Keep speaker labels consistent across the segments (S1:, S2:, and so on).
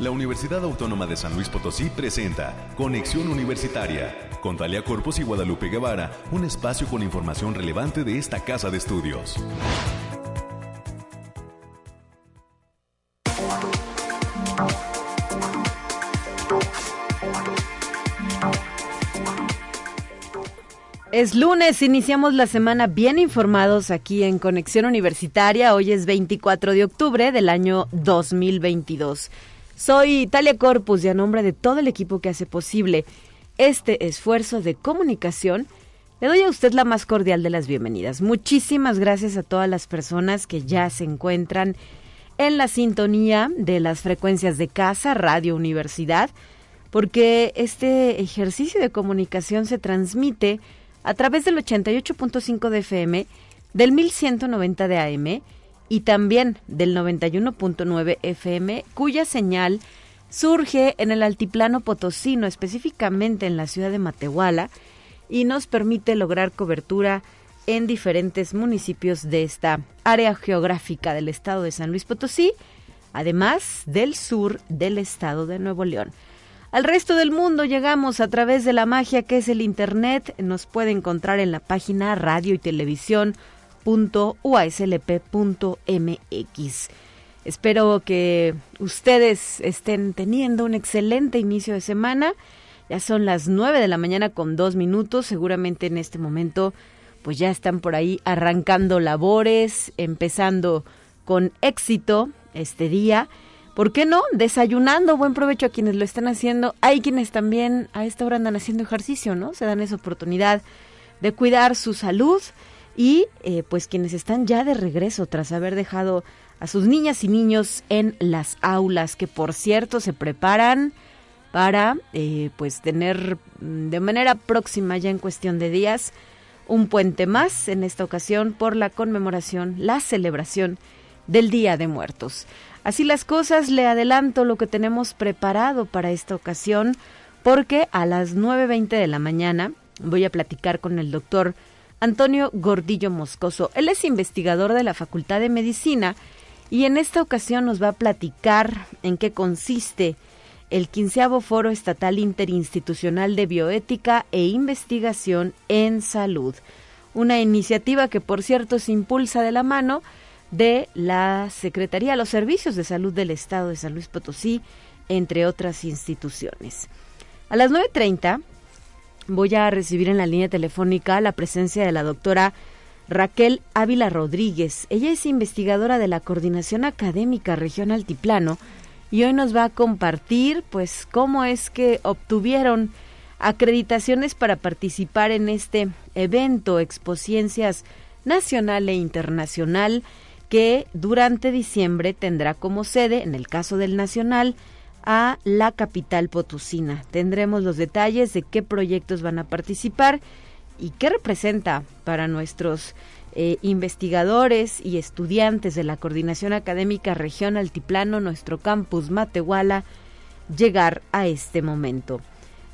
S1: la Universidad Autónoma de San Luis Potosí presenta Conexión Universitaria con Talia Corpus y Guadalupe Guevara, un espacio con información relevante de esta casa de estudios.
S2: Es lunes, iniciamos la semana bien informados aquí en Conexión Universitaria. Hoy es 24 de octubre del año 2022. Soy Talia Corpus y a nombre de todo el equipo que hace posible este esfuerzo de comunicación, le doy a usted la más cordial de las bienvenidas. Muchísimas gracias a todas las personas que ya se encuentran en la sintonía de las frecuencias de casa, Radio Universidad, porque este ejercicio de comunicación se transmite a través del 88.5 de FM, del 1190 de AM y también del 91.9 FM, cuya señal surge en el altiplano potosino, específicamente en la ciudad de Matehuala, y nos permite lograr cobertura en diferentes municipios de esta área geográfica del estado de San Luis Potosí, además del sur del estado de Nuevo León. Al resto del mundo llegamos a través de la magia que es el Internet. Nos puede encontrar en la página radio y televisión Espero que ustedes estén teniendo un excelente inicio de semana. Ya son las nueve de la mañana con dos minutos. Seguramente en este momento pues ya están por ahí arrancando labores, empezando con éxito este día. ¿Por qué no? Desayunando, buen provecho a quienes lo están haciendo. Hay quienes también a esta hora andan haciendo ejercicio, ¿no? Se dan esa oportunidad de cuidar su salud y eh, pues quienes están ya de regreso tras haber dejado a sus niñas y niños en las aulas, que por cierto se preparan para eh, pues tener mm, de manera próxima ya en cuestión de días un puente más en esta ocasión por la conmemoración, la celebración del Día de Muertos. Así las cosas, le adelanto lo que tenemos preparado para esta ocasión, porque a las 9.20 de la mañana voy a platicar con el doctor Antonio Gordillo Moscoso. Él es investigador de la Facultad de Medicina y en esta ocasión nos va a platicar en qué consiste el quinceavo Foro Estatal Interinstitucional de Bioética e Investigación en Salud, una iniciativa que por cierto se impulsa de la mano de la Secretaría de los Servicios de Salud del Estado de San Luis Potosí, entre otras instituciones. A las 9.30 voy a recibir en la línea telefónica la presencia de la doctora Raquel Ávila Rodríguez. Ella es investigadora de la Coordinación Académica Región Altiplano y hoy nos va a compartir pues cómo es que obtuvieron acreditaciones para participar en este evento Expociencias nacional e internacional que durante diciembre tendrá como sede, en el caso del nacional, a la capital potosina. Tendremos los detalles de qué proyectos van a participar y qué representa para nuestros eh, investigadores y estudiantes de la Coordinación Académica Región Altiplano, nuestro campus Matehuala, llegar a este momento.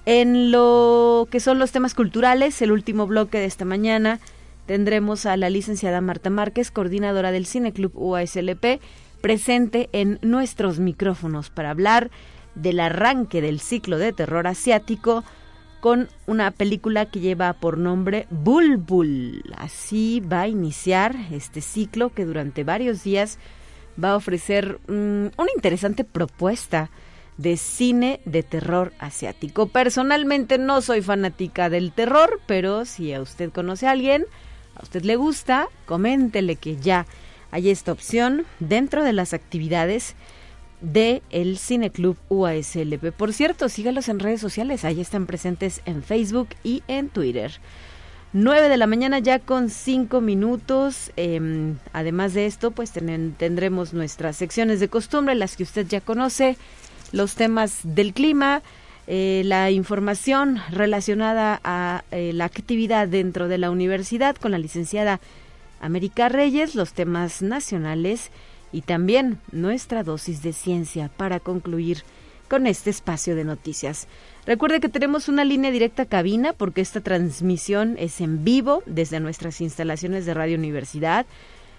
S2: En lo que son los temas culturales, el último bloque de esta mañana, tendremos a la licenciada Marta Márquez, coordinadora del Cineclub UASLP, presente en nuestros micrófonos para hablar del arranque del ciclo de terror asiático con una película que lleva por nombre Bulbul. Así va a iniciar este ciclo que durante varios días va a ofrecer mm, una interesante propuesta de cine de terror asiático. Personalmente no soy fanática del terror, pero si a usted conoce a alguien, a usted le gusta, coméntele que ya hay esta opción dentro de las actividades de el Cineclub UASLP. Por cierto, sígalos en redes sociales, ahí están presentes en Facebook y en Twitter. 9 de la mañana ya con 5 minutos. Em, además de esto, pues tendremos nuestras secciones de costumbre, las que usted ya conoce, los temas del clima, eh, la información relacionada a eh, la actividad dentro de la universidad con la licenciada América Reyes, los temas nacionales y también nuestra dosis de ciencia para concluir con este espacio de noticias. Recuerde que tenemos una línea directa cabina porque esta transmisión es en vivo desde nuestras instalaciones de Radio Universidad.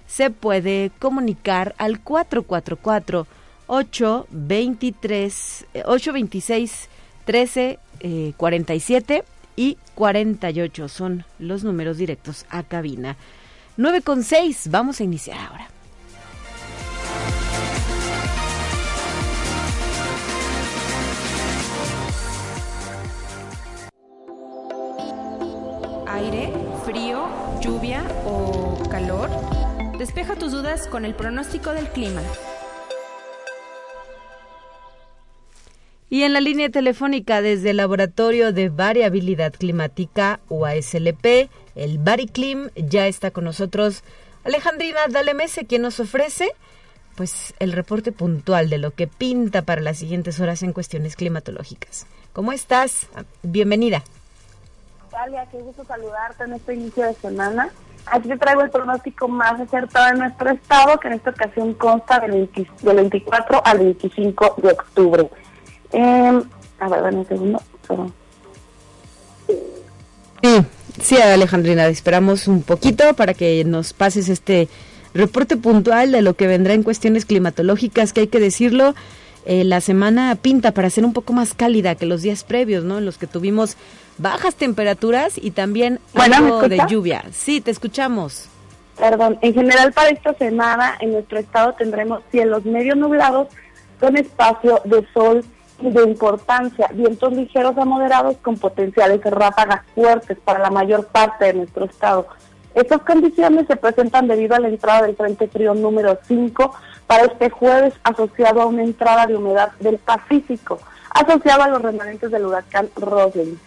S2: Se puede comunicar al 444 823 826 13 47 y 48 son los números directos a cabina. 9 con 6, vamos a iniciar ahora.
S3: Aire, frío, lluvia o calor. Despeja tus dudas con el pronóstico del clima.
S2: Y en la línea telefónica desde el Laboratorio de Variabilidad Climática UASLP, el Bariclim, ya está con nosotros Alejandrina Dalemese, quien nos ofrece pues el reporte puntual de lo que pinta para las siguientes horas en cuestiones climatológicas. ¿Cómo estás? Bienvenida.
S4: Dalia, qué gusto saludarte en este inicio de semana. Aquí te traigo el pronóstico más acertado de nuestro estado, que en esta ocasión consta del, 24 al 25 de octubre. Eh, a ver, dame un segundo.
S2: Sí, sí, Alejandrina, esperamos un poquito para que nos pases este reporte puntual de lo que vendrá en cuestiones climatológicas, que hay que decirlo, eh, la semana pinta para ser un poco más cálida que los días previos, ¿no? En los que tuvimos bajas temperaturas y también algo de lluvia. Sí, te escuchamos.
S4: Perdón, en general para esta semana en nuestro estado tendremos cielos medio nublados con espacio de sol de importancia, vientos ligeros a moderados con potenciales ráfagas fuertes para la mayor parte de nuestro estado. Estas condiciones se presentan debido a la entrada del Frente Frío número 5 para este jueves asociado a una entrada de humedad del Pacífico, asociado a los remanentes del huracán Roslin,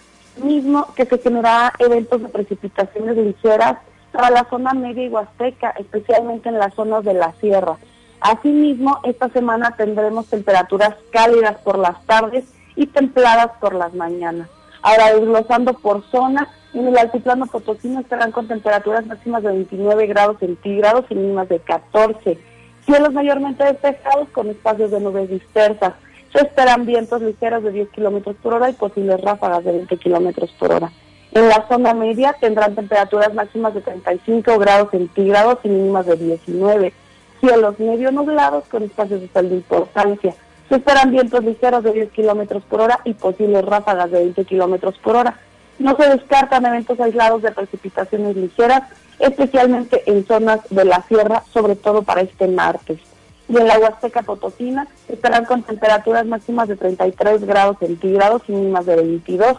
S4: mismo que se generará eventos de precipitaciones ligeras para la zona media y huasteca, especialmente en las zonas de la sierra. Asimismo, esta semana tendremos temperaturas cálidas por las tardes y templadas por las mañanas. Ahora, desglosando por zona, en el altiplano potosino estarán con temperaturas máximas de 29 grados centígrados y mínimas de 14. Cielos mayormente despejados con espacios de nubes dispersas. Se esperan vientos ligeros de 10 kilómetros por hora y posibles ráfagas de 20 kilómetros por hora. En la zona media tendrán temperaturas máximas de 35 grados centígrados y mínimas de 19 cielos medio nublados con espacios de sol de importancia. Se esperan vientos ligeros de 10 kilómetros por hora y posibles ráfagas de 20 kilómetros por hora. No se descartan eventos aislados de precipitaciones ligeras, especialmente en zonas de la sierra, sobre todo para este martes. Y en la Huasteca Potosina estarán con temperaturas máximas de 33 grados centígrados y mínimas de 22.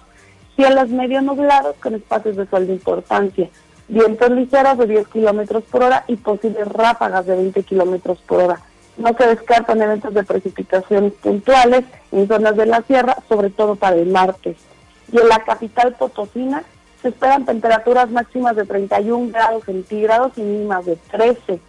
S4: Cielos medio nublados con espacios de sol de importancia vientos ligeros de 10 kilómetros por hora y posibles ráfagas de 20 kilómetros por hora. No se descartan eventos de precipitaciones puntuales en zonas de la sierra, sobre todo para el martes. Y en la capital potosina se esperan temperaturas máximas de 31 grados centígrados y mínimas de 13.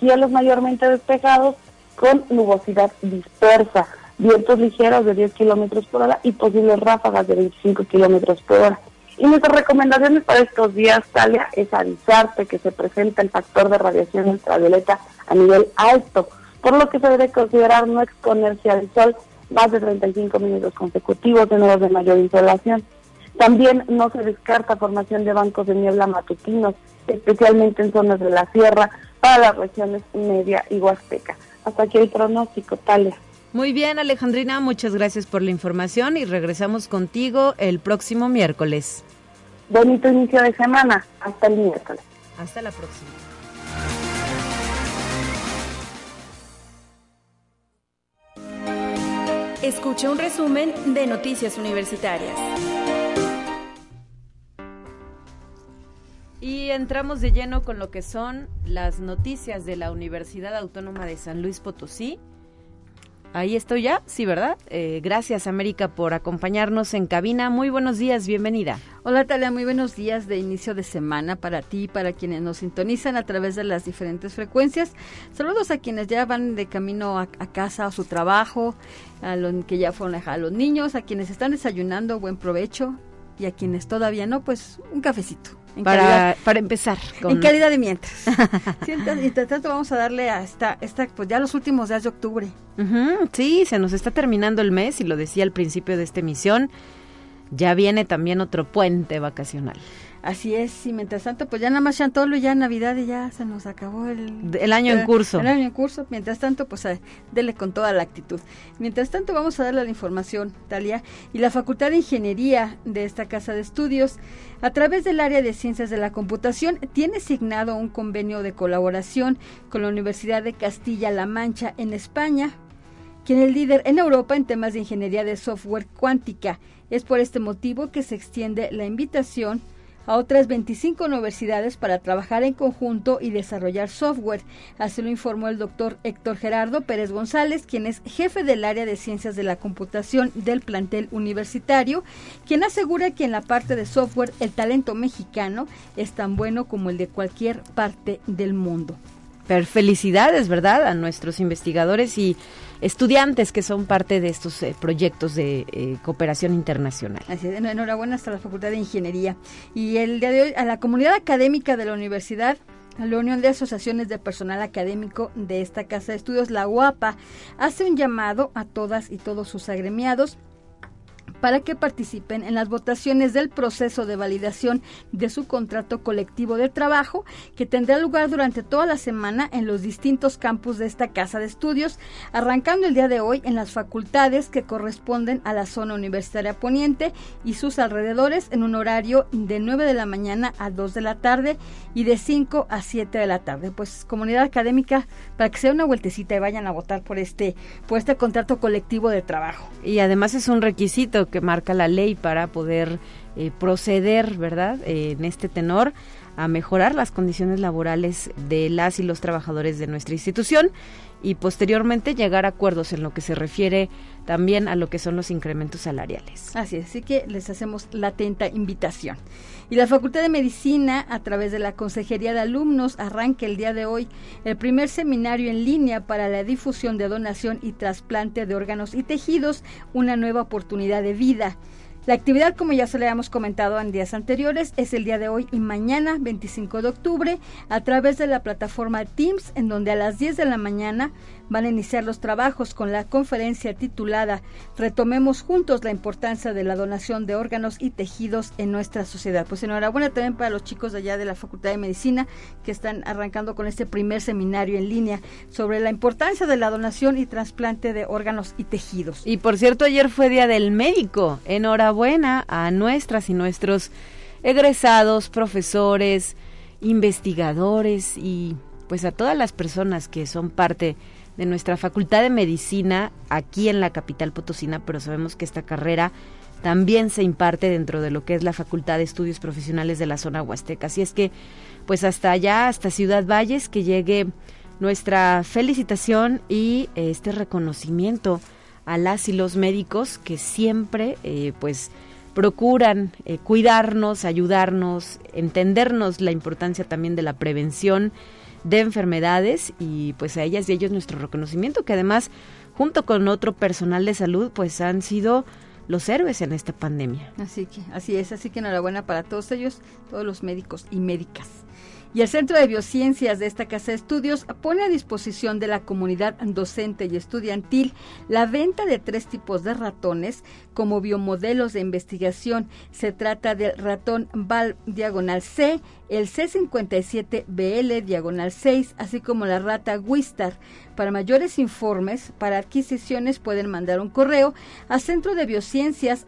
S4: Cielos mayormente despejados con nubosidad dispersa, vientos ligeros de 10 kilómetros por hora y posibles ráfagas de 25 kilómetros por hora. Y nuestras recomendaciones para estos días, Talia, es avisarte que se presenta el factor de radiación ultravioleta a nivel alto, por lo que se debe considerar no exponerse al sol más de 35 minutos consecutivos en horas de mayor insolación. También no se descarta formación de bancos de niebla matutinos, especialmente en zonas de la sierra, para las regiones media y huasteca. Hasta aquí el pronóstico, Talia.
S2: Muy bien, Alejandrina, muchas gracias por la información y regresamos contigo el próximo miércoles.
S4: Bonito inicio de semana. Hasta el miércoles.
S2: Hasta la próxima.
S3: Escucha un resumen de Noticias Universitarias.
S2: Y entramos de lleno con lo que son las noticias de la Universidad Autónoma de San Luis Potosí. Ahí estoy ya, sí, ¿verdad? Eh, gracias, América, por acompañarnos en cabina. Muy buenos días, bienvenida.
S5: Hola, Talia, muy buenos días de inicio de semana para ti y para quienes nos sintonizan a través de las diferentes frecuencias. Saludos a quienes ya van de camino a, casa, a su trabajo, a los que ya fueron a los niños, a quienes están desayunando, buen provecho, y a quienes todavía no, pues un cafecito
S2: para, para empezar.
S5: En calidad de mientras. entonces, tanto vamos a darle a esta, esta, pues ya los últimos días de octubre.
S2: sí, se nos está terminando el mes y lo decía al principio de esta emisión. ya viene también otro puente vacacional.
S5: Así es, y mientras tanto, pues ya nada más Chantolo, ya Navidad y ya se nos acabó el,
S2: el año en curso.
S5: El año en curso, mientras tanto, pues eh, dele con toda la actitud. Mientras tanto, vamos a darle la información, Talia, y la Facultad de Ingeniería de esta Casa de Estudios, a través del área de Ciencias de la Computación, tiene asignado un convenio de colaboración con la Universidad de Castilla-La Mancha en España, quien es líder en Europa en temas de ingeniería de software cuántica. Es por este motivo que se extiende la invitación a otras 25 universidades para trabajar en conjunto y desarrollar software. Así lo informó el doctor Héctor Gerardo Pérez González, quien es jefe del área de ciencias de la computación del plantel universitario, quien asegura que en la parte de software el talento mexicano es tan bueno como el de cualquier parte del mundo.
S2: Pero felicidades, ¿verdad? A nuestros investigadores y estudiantes que son parte de estos eh, proyectos de eh, cooperación internacional.
S5: Así es, enhorabuena hasta la Facultad de Ingeniería. Y el día de hoy a la comunidad académica de la universidad a la Unión de Asociaciones de Personal Académico de esta Casa de Estudios, la UAPA, hace un llamado a todas y todos sus agremiados para que participen en las votaciones del proceso de validación de su contrato colectivo de trabajo que tendrá lugar durante toda la semana en los distintos campus de esta casa de estudios, arrancando el día de hoy en las facultades que corresponden a la zona universitaria poniente y sus alrededores en un horario de 9 de la mañana a 2 de la tarde y de 5 a 7 de la tarde. Pues comunidad académica, para que sea una vueltecita y vayan a votar por este, por este contrato colectivo de trabajo.
S2: Y además es un requisito que marca la ley para poder eh, proceder, ¿verdad?, eh, en este tenor a mejorar las condiciones laborales de las y los trabajadores de nuestra institución y posteriormente llegar a acuerdos en lo que se refiere también a lo que son los incrementos salariales.
S5: Así es, así que les hacemos la atenta invitación. Y la Facultad de Medicina, a través de la Consejería de Alumnos, arranca el día de hoy el primer seminario en línea para la difusión de donación y trasplante de órganos y tejidos, una nueva oportunidad de vida. La actividad, como ya se le habíamos comentado en días anteriores, es el día de hoy y mañana, 25 de octubre, a través de la plataforma Teams, en donde a las 10 de la mañana van a iniciar los trabajos con la conferencia titulada Retomemos juntos la importancia de la donación de órganos y tejidos en nuestra sociedad. Pues enhorabuena también para los chicos de allá de la Facultad de Medicina que están arrancando con este primer seminario en línea sobre la importancia de la donación y trasplante de órganos y tejidos.
S2: Y por cierto, ayer fue Día del Médico. Enhorabuena a nuestras y nuestros egresados, profesores, investigadores y pues a todas las personas que son parte de nuestra Facultad de Medicina aquí en la capital potosina, pero sabemos que esta carrera también se imparte dentro de lo que es la Facultad de Estudios Profesionales de la zona huasteca. Así es que, pues hasta allá, hasta Ciudad Valles, que llegue nuestra felicitación y este reconocimiento a las y los médicos que siempre, eh, pues, procuran eh, cuidarnos, ayudarnos, entendernos la importancia también de la prevención de enfermedades y pues a ellas y ellos nuestro reconocimiento que además junto con otro personal de salud pues han sido los héroes en esta pandemia.
S5: Así que así es, así que enhorabuena para todos ellos, todos los médicos y médicas. Y el Centro de Biociencias de esta Casa de Estudios pone a disposición de la comunidad docente y estudiantil la venta de tres tipos de ratones como biomodelos de investigación. Se trata del ratón VAL diagonal C, el C57BL diagonal 6, así como la rata Wistar. Para mayores informes, para adquisiciones pueden mandar un correo a centro de biociencias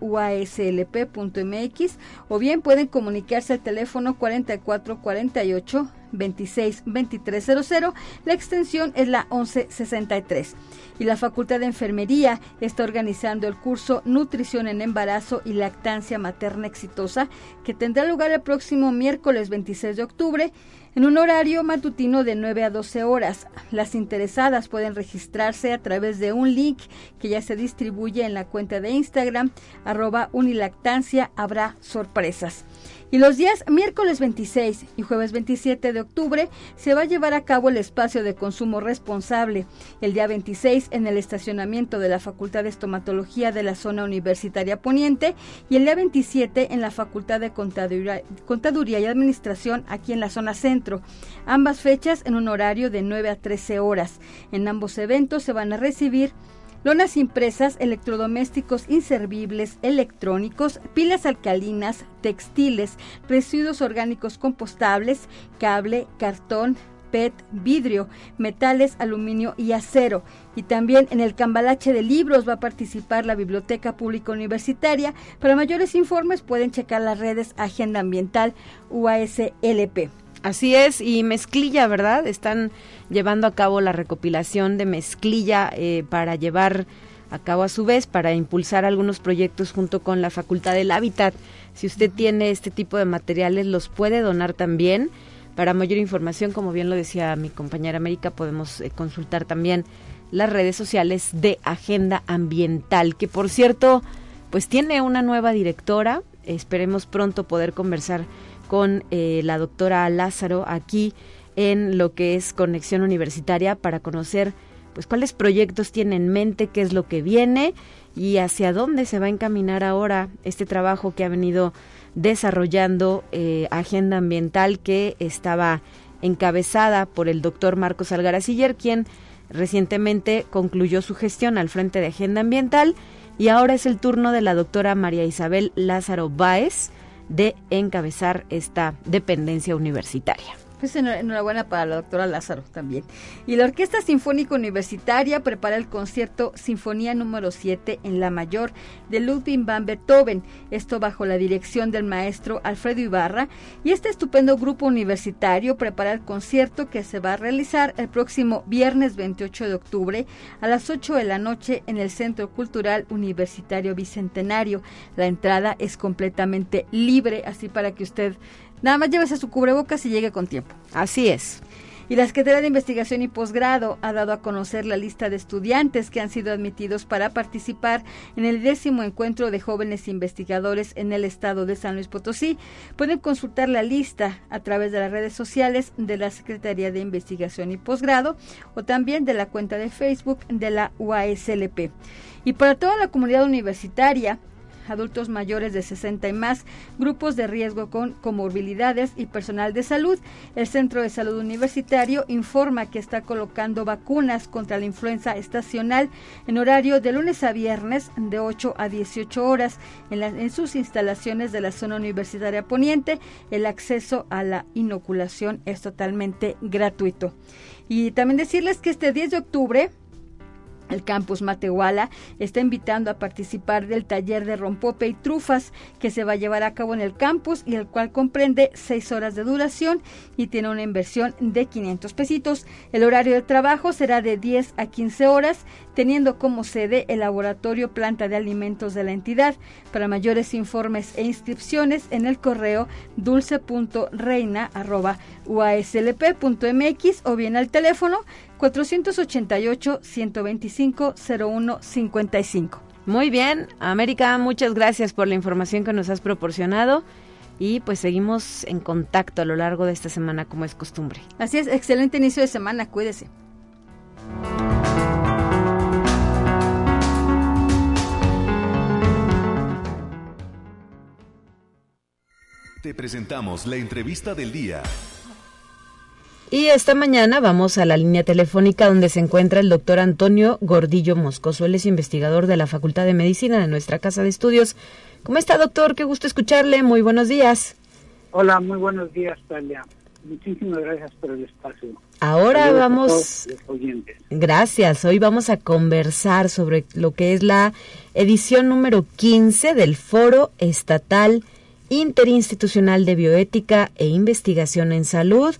S5: uaslp.mx o bien pueden comunicarse al teléfono 4448 26 2300. La extensión es la 1163. Y la Facultad de Enfermería está organizando el curso Nutrición en Embarazo y Lactancia Materna Exitosa, que tendrá lugar el próximo miércoles 26 de octubre en un horario matutino de 9 a 12 horas. Las interesadas pueden registrarse a través de un link que ya se distribuye en la cuenta de Instagram, arroba unilactancia, habrá sorpresas. Y los días miércoles 26 y jueves 27 de octubre se va a llevar a cabo el espacio de consumo responsable. El día 26 en el estacionamiento de la Facultad de Estomatología de la zona universitaria poniente y el día 27 en la Facultad de Contaduría, y Administración aquí en la zona centro. Ambas fechas en un horario de 9 a 13 horas. En ambos eventos se van a recibir lonas impresas, electrodomésticos inservibles, electrónicos, pilas alcalinas, textiles, residuos orgánicos compostables, cable, cartón, PET, vidrio, metales, aluminio y acero. Y también en el cambalache de libros va a participar la Biblioteca Pública Universitaria. Para mayores informes pueden checar las redes Agenda Ambiental UASLP.
S2: Así es, y mezclilla, ¿verdad? Están llevando a cabo la recopilación de mezclilla eh, para llevar a cabo a su vez para impulsar algunos proyectos junto con la Facultad del Hábitat. Si usted tiene este tipo de materiales, los puede donar también. Para mayor información, como bien lo decía mi compañera América, podemos eh, consultar también las redes sociales de Agenda Ambiental, que por cierto, pues tiene una nueva directora. Esperemos pronto poder conversar con eh, la doctora Lázaro aquí en lo que es Conexión Universitaria para conocer pues cuáles proyectos tiene en mente, qué es lo que viene y hacia dónde se va a encaminar ahora este trabajo que ha venido desarrollando eh, Agenda Ambiental que estaba encabezada por el doctor Marcos Algaraciller, quien recientemente concluyó su gestión al frente de Agenda Ambiental. Y ahora es el turno de la doctora María Isabel Lázaro Báez de encabezar esta dependencia universitaria.
S5: Pues enhorabuena para la doctora Lázaro también. Y la Orquesta Sinfónica Universitaria prepara el concierto Sinfonía número 7 en La Mayor de Ludwig van Beethoven, esto bajo la dirección del maestro Alfredo Ibarra. Y este estupendo grupo universitario prepara el concierto que se va a realizar el próximo viernes 28 de octubre a las 8 de la noche en el Centro Cultural Universitario Bicentenario. La entrada es completamente libre, así para que usted Nada más llévese su cubrebocas y llegue con tiempo.
S2: Así es.
S5: Y la Secretaría de Investigación y Posgrado ha dado a conocer la lista de estudiantes que han sido admitidos para participar en el décimo encuentro de jóvenes investigadores en el estado de San Luis Potosí. Pueden consultar la lista a través de las redes sociales de la Secretaría de Investigación y Posgrado o también de la cuenta de Facebook de la UASLP. Y para toda la comunidad universitaria, adultos mayores de 60 y más, grupos de riesgo con comorbilidades y personal de salud. El Centro de Salud Universitario informa que está colocando vacunas contra la influenza estacional en horario de lunes a viernes de 8 a 18 horas en, en sus instalaciones de la zona universitaria poniente. El acceso a la inoculación es totalmente gratuito. Y también decirles que este 10 de octubre el campus Matehuala está invitando a participar del taller de rompope y trufas que se va a llevar a cabo en el campus y el cual comprende seis horas de duración y tiene una inversión de 500 pesitos. El horario de trabajo será de 10 a 15 horas, teniendo como sede el laboratorio planta de alimentos de la entidad. Para mayores informes e inscripciones en el correo dulce.reina.uaslp.mx o bien al teléfono 488-125-0155.
S2: Muy bien, América, muchas gracias por la información que nos has proporcionado y pues seguimos en contacto a lo largo de esta semana como es costumbre.
S5: Así es, excelente inicio de semana, cuídese.
S1: Te presentamos la entrevista del día.
S2: Y esta mañana vamos a la línea telefónica donde se encuentra el doctor Antonio Gordillo Moscoso. Él es investigador de la Facultad de Medicina de nuestra Casa de Estudios. ¿Cómo está, doctor? Qué gusto escucharle. Muy buenos días.
S6: Hola, muy buenos días, Talia. Muchísimas gracias por el espacio.
S2: Ahora vamos. Gracias. Hoy vamos a conversar sobre lo que es la edición número 15 del Foro Estatal Interinstitucional de Bioética e Investigación en Salud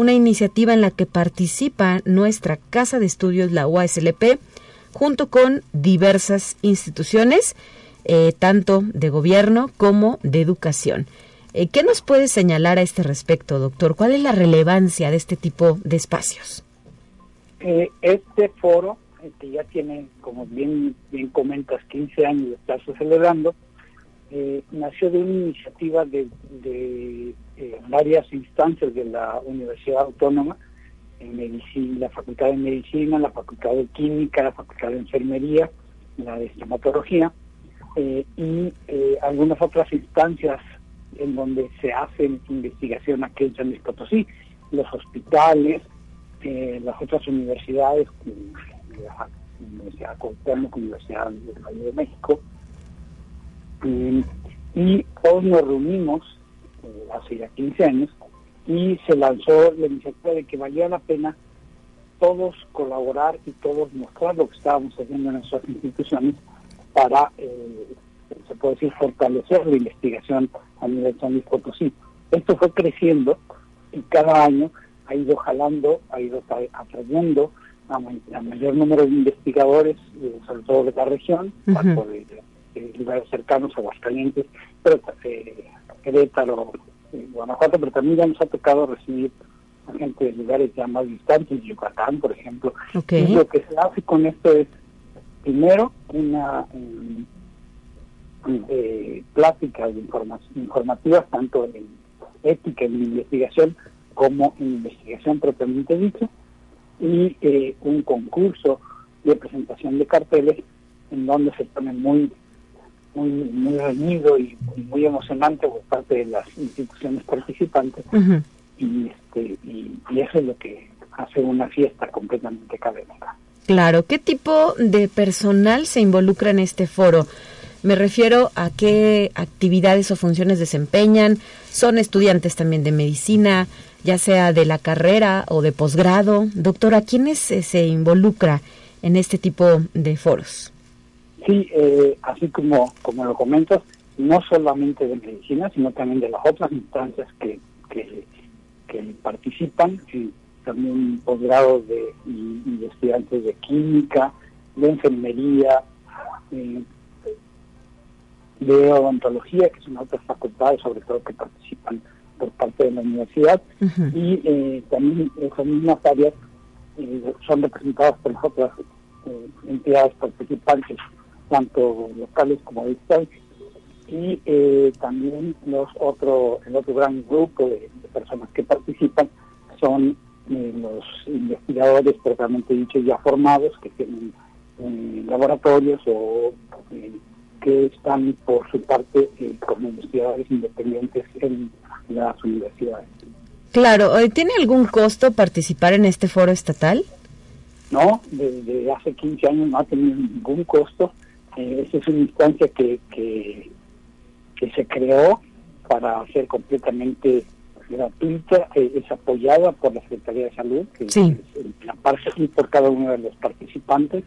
S2: una iniciativa en la que participa nuestra Casa de Estudios, la UASLP, junto con diversas instituciones, eh, tanto de gobierno como de educación. Eh, ¿Qué nos puede señalar a este respecto, doctor? ¿Cuál es la relevancia de este tipo de espacios?
S6: Eh, este foro, que ya tiene, como bien, bien comentas, 15 años de estarse celebrando, nació de una iniciativa de eh, varias instancias de la Universidad Autónoma, en medicina, la Facultad de Medicina, la Facultad de Química, la Facultad de Enfermería, la de Estomatología, eh, y eh, algunas otras instancias en donde se hace investigación aquí en San Luis Potosí, los hospitales, las otras universidades, Universidad, Universidad Cuauhtémoc, Universidad del Valle de México. Y, y todos nos reunimos eh, hace ya 15 años y se lanzó la iniciativa de que valía la pena todos colaborar y todos mostrar lo que estábamos haciendo en nuestras instituciones para, eh, se puede decir, fortalecer la investigación a nivel San Luis Potosí. Esto fue creciendo y cada año ha ido jalando, ha ido atrayendo a, mayor número de investigadores, eh, sobre todo de la región, tanto de, lugares cercanos, a Aguascalientes, pero eh, Querétaro, eh, Guanajuato, pero también ya nos ha tocado recibir a gente de lugares ya más distantes, Yucatán, por ejemplo. Y lo que se hace con esto es, primero, una eh, plática de informativas, tanto en ética en investigación como en investigación propiamente dicha, y eh, un concurso de presentación de carteles en donde se pone muy muy muy reñido y, muy emocionante por parte de las instituciones participantes y este y, eso es lo que hace una fiesta completamente académica.
S2: Claro, ¿qué tipo de personal se involucra en este foro? Me refiero a qué actividades o funciones desempeñan. Son estudiantes también de medicina, ya sea de la carrera o de posgrado. Doctora, ¿quiénes se involucra en este tipo de foros?
S6: Sí, eh, así como, como lo comentas, no solamente de medicina, sino también de las otras instancias que, que, participan, también posgrados de, y, estudiantes de química, de enfermería, eh, de odontología, que son otras facultades, sobre todo que participan por parte de la universidad, y eh, también esas mismas áreas eh, son representadas por las otras eh, entidades participantes, tanto locales como distancia. Y también los otro, el otro gran grupo de, personas que participan son los investigadores propiamente dicho ya formados, que tienen laboratorios o que están por su parte eh, como investigadores independientes en las universidades.
S2: Claro, ¿tiene algún costo participar en este foro estatal?
S6: No, desde hace 15 años no ha tenido ningún costo. Eh, esta es una instancia que, que, se creó para ser completamente gratuita, eh, es apoyada por la Secretaría de Salud, que es la parte y por cada uno de los participantes,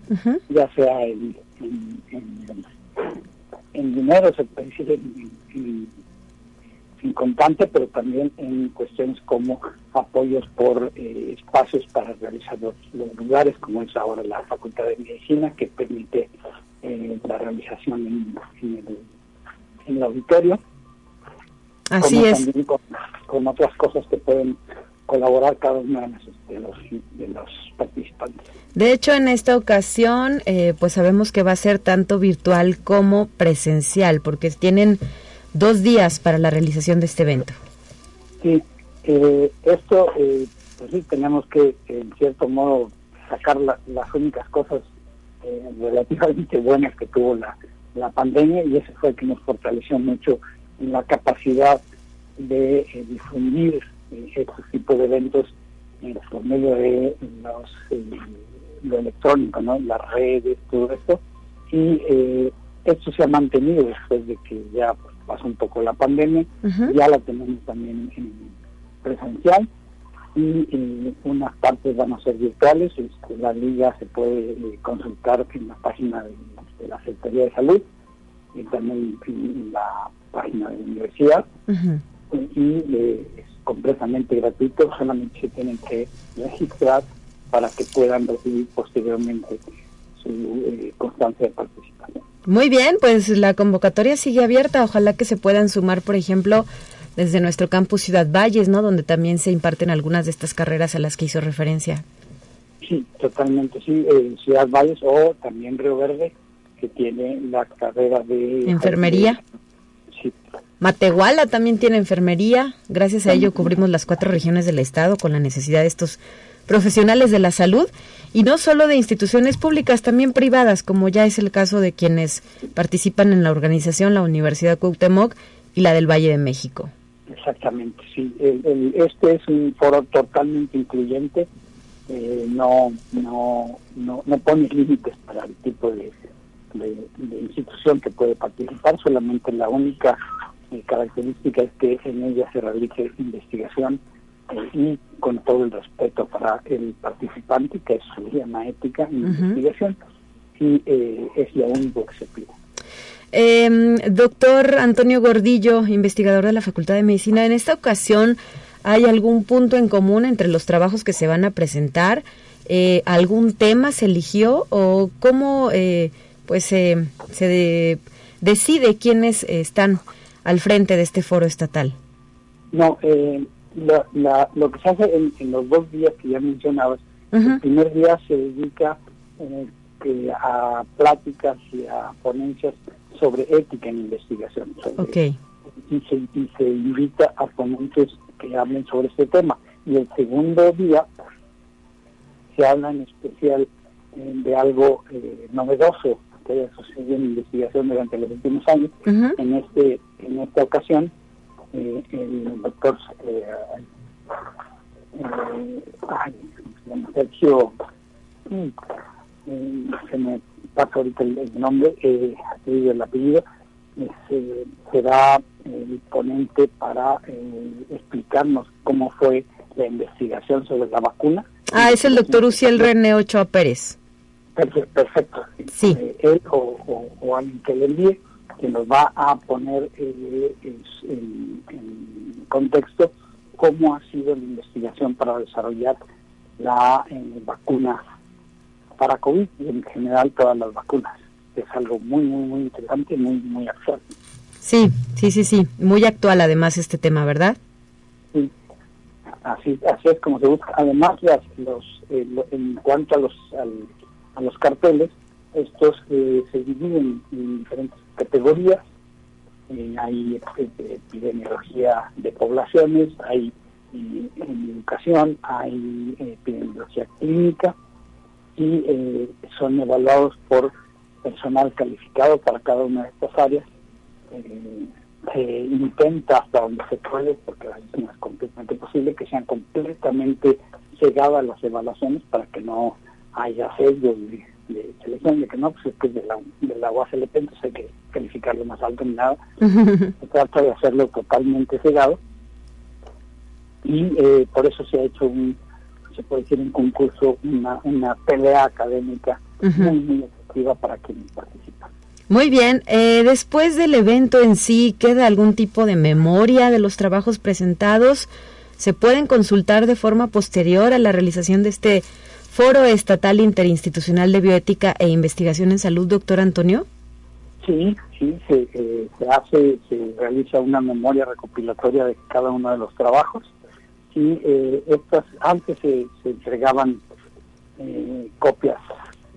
S6: ya sea en, en en dinero, se puede decir, en, contante, pero también en cuestiones como apoyos por eh, espacios para realizar los, lugares, como es ahora la Facultad de Medicina, que permite eh, la realización en, el, auditorio.
S2: Así es.
S6: También con, otras cosas que pueden colaborar cada uno de los, de los participantes.
S2: De hecho, en esta ocasión, eh, pues sabemos que va a ser tanto virtual como presencial, porque tienen dos días para la realización de este evento.
S6: Sí, eh, esto, eh, pues sí, tenemos que, en cierto modo, sacar las únicas cosas relativamente buenas que tuvo la, la pandemia y eso fue que nos fortaleció mucho en la capacidad de difundir estos tipos de eventos por medio de los lo electrónico, ¿no? Las redes, todo esto. Y eh, esto se ha mantenido después de que ya pues, pasó un poco la pandemia. Ya la tenemos también en presencial y, unas partes van a ser virtuales. Este, la liga se puede eh, consultar en la página de, la Secretaría de Salud y también en la página de la universidad. Y eh, es completamente gratuito, solamente se tienen que registrar para que puedan recibir posteriormente su eh, constancia de participación.
S2: Muy bien, pues la convocatoria sigue abierta. Ojalá que se puedan sumar, por ejemplo, desde nuestro campus Ciudad Valles, ¿no? Donde también se imparten algunas de estas carreras a las que hizo referencia.
S6: Sí, totalmente, sí. Eh, Ciudad Valles o también Río Verde, que tiene la carrera de...
S2: Enfermería.
S6: Sí.
S2: Matehuala también tiene enfermería. Gracias a ello cubrimos las cuatro regiones del estado con la necesidad de estos profesionales de la salud y no solo de instituciones públicas, también privadas, como ya es el caso de quienes participan en la organización, la Universidad Cuauhtémoc y la del Valle de México.
S6: Exactamente, sí. este es un foro totalmente incluyente eh, no, no, no, no pone límites para el tipo de, de, institución que puede participar, solamente la única eh, característica es que en ella se realice investigación eh, y con todo el respeto para el participante, que es su llama ética en investigación, y es lo único que se pide.
S2: Em, doctor Antonio Gordillo, investigador de la Facultad de Medicina, en esta ocasión hay algún punto en común entre los trabajos que se van a presentar, eh, algún tema se eligió o cómo eh, pues se decide quiénes están al frente de este foro estatal.
S6: No, eh, lo que se hace en, los dos días que ya mencionabas, el primer día se dedica a pláticas y a ponencias sobre ética en investigación. y, se, invita a ponentes que hablen sobre este tema. Y el segundo día se habla en especial eh, de algo eh, novedoso que haya sucedido en investigación durante los últimos años. En este en esta ocasión, eh, el doctor Sergio, mm, se me pasa ahorita el, nombre, eh, el apellido, eh, será el ponente para eh, explicarnos cómo fue la investigación sobre la vacuna.
S2: Ah, es el doctor Uciel René Ochoa Pérez.
S6: Perfecto. Sí. Eh, él o, alguien que le envíe, que nos va a poner en, contexto cómo ha sido la investigación para desarrollar la vacuna para COVID y en general todas las vacunas. Es algo muy, muy, muy interesante, muy, muy actual.
S2: Sí, sí, sí, sí. Muy actual además este tema, ¿verdad?
S6: Sí. Así, así es como se busca. Además, las, los, eh, en cuanto a los, a los carteles, estos eh, se dividen en diferentes categorías. Eh, hay epidemiología de poblaciones, hay educación, hay epidemiología clínica, y eh, son evaluados por personal calificado para cada una de estas áreas. Eh, se intenta hasta donde se puede, porque no es completamente posible, que sean completamente cegadas las evaluaciones para que no haya sesgos de, selección, de que no, pues es que de la, de la UACLP, entonces hay que calificarlo más alto ni nada. se trata de hacerlo totalmente cegado y eh, por eso se ha hecho un se puede decir, un concurso, una, una pelea académica muy, muy efectiva para quienes participan.
S2: Muy bien, eh, después del evento en sí, ¿queda algún tipo de memoria de los trabajos presentados? ¿Se pueden consultar de forma posterior a la realización de este Foro Estatal Interinstitucional de Bioética e Investigación en Salud, doctor Antonio?
S6: Sí, sí, se, eh, se hace, se realiza una memoria recopilatoria de cada uno de los trabajos y eh, estas antes se, entregaban eh, copias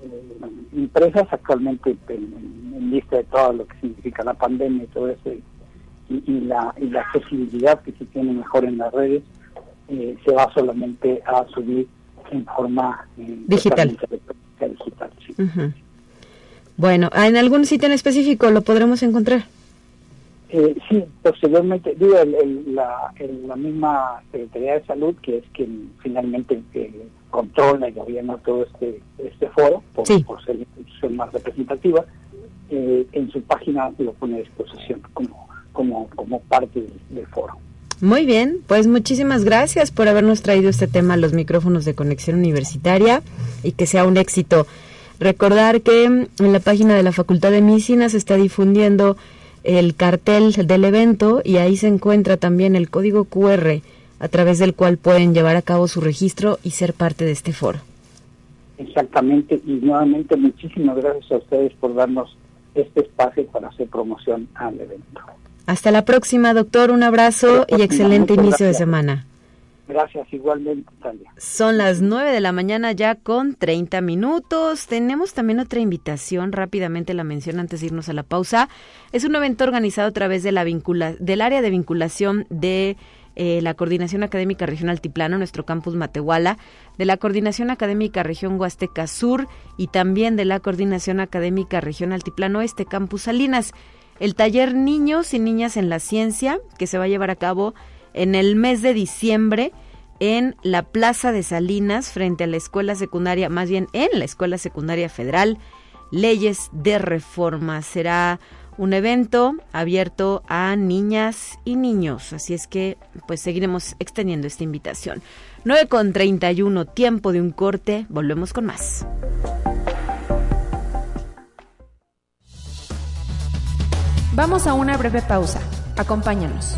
S6: eh, impresas actualmente en, lista de todo lo que significa la pandemia y todo eso y, la, y la accesibilidad que se tiene mejor en las redes se va solamente a subir en forma
S2: digital.
S6: digital
S2: Bueno, ¿en algún sitio en específico lo podremos encontrar?
S6: Eh, sí, posteriormente, digo, la, la, misma Secretaría de Salud, que es quien finalmente eh, controla y gobierna todo este este foro, por, ser la institución más representativa, eh, en su página lo pone a disposición como, como, como parte del, foro.
S2: Muy bien, pues muchísimas gracias por habernos traído este tema a los micrófonos de conexión universitaria y que sea un éxito. Recordar que en la página de la Facultad de Medicina se está difundiendo el cartel del evento y ahí se encuentra también el código QR a través del cual pueden llevar a cabo su registro y ser parte de este foro.
S6: Exactamente, y nuevamente muchísimas gracias a ustedes por darnos este espacio para hacer promoción al evento.
S2: Hasta la próxima, doctor. Un abrazo y excelente inicio de semana.
S6: Gracias, igualmente, Talia.
S2: Son las 9 de la mañana ya con 30 minutos. Tenemos también otra invitación, rápidamente la menciono antes de irnos a la pausa. Es un evento organizado a través de la vincula del área de vinculación de eh, la Coordinación Académica Regional Altiplano, nuestro campus Matehuala, de la Coordinación Académica Región Huasteca Sur y también de la Coordinación Académica Región Altiplano Este, campus Salinas. El taller Niños y Niñas en la Ciencia, que se va a llevar a cabo en el mes de diciembre en la Plaza de Salinas frente a la escuela secundaria, más bien en la escuela secundaria federal, Leyes de Reforma. Será un evento abierto a niñas y niños, así es que pues seguiremos extendiendo esta invitación. 9 con 31, tiempo de un corte, volvemos con más.
S3: Vamos a una breve pausa. Acompáñanos.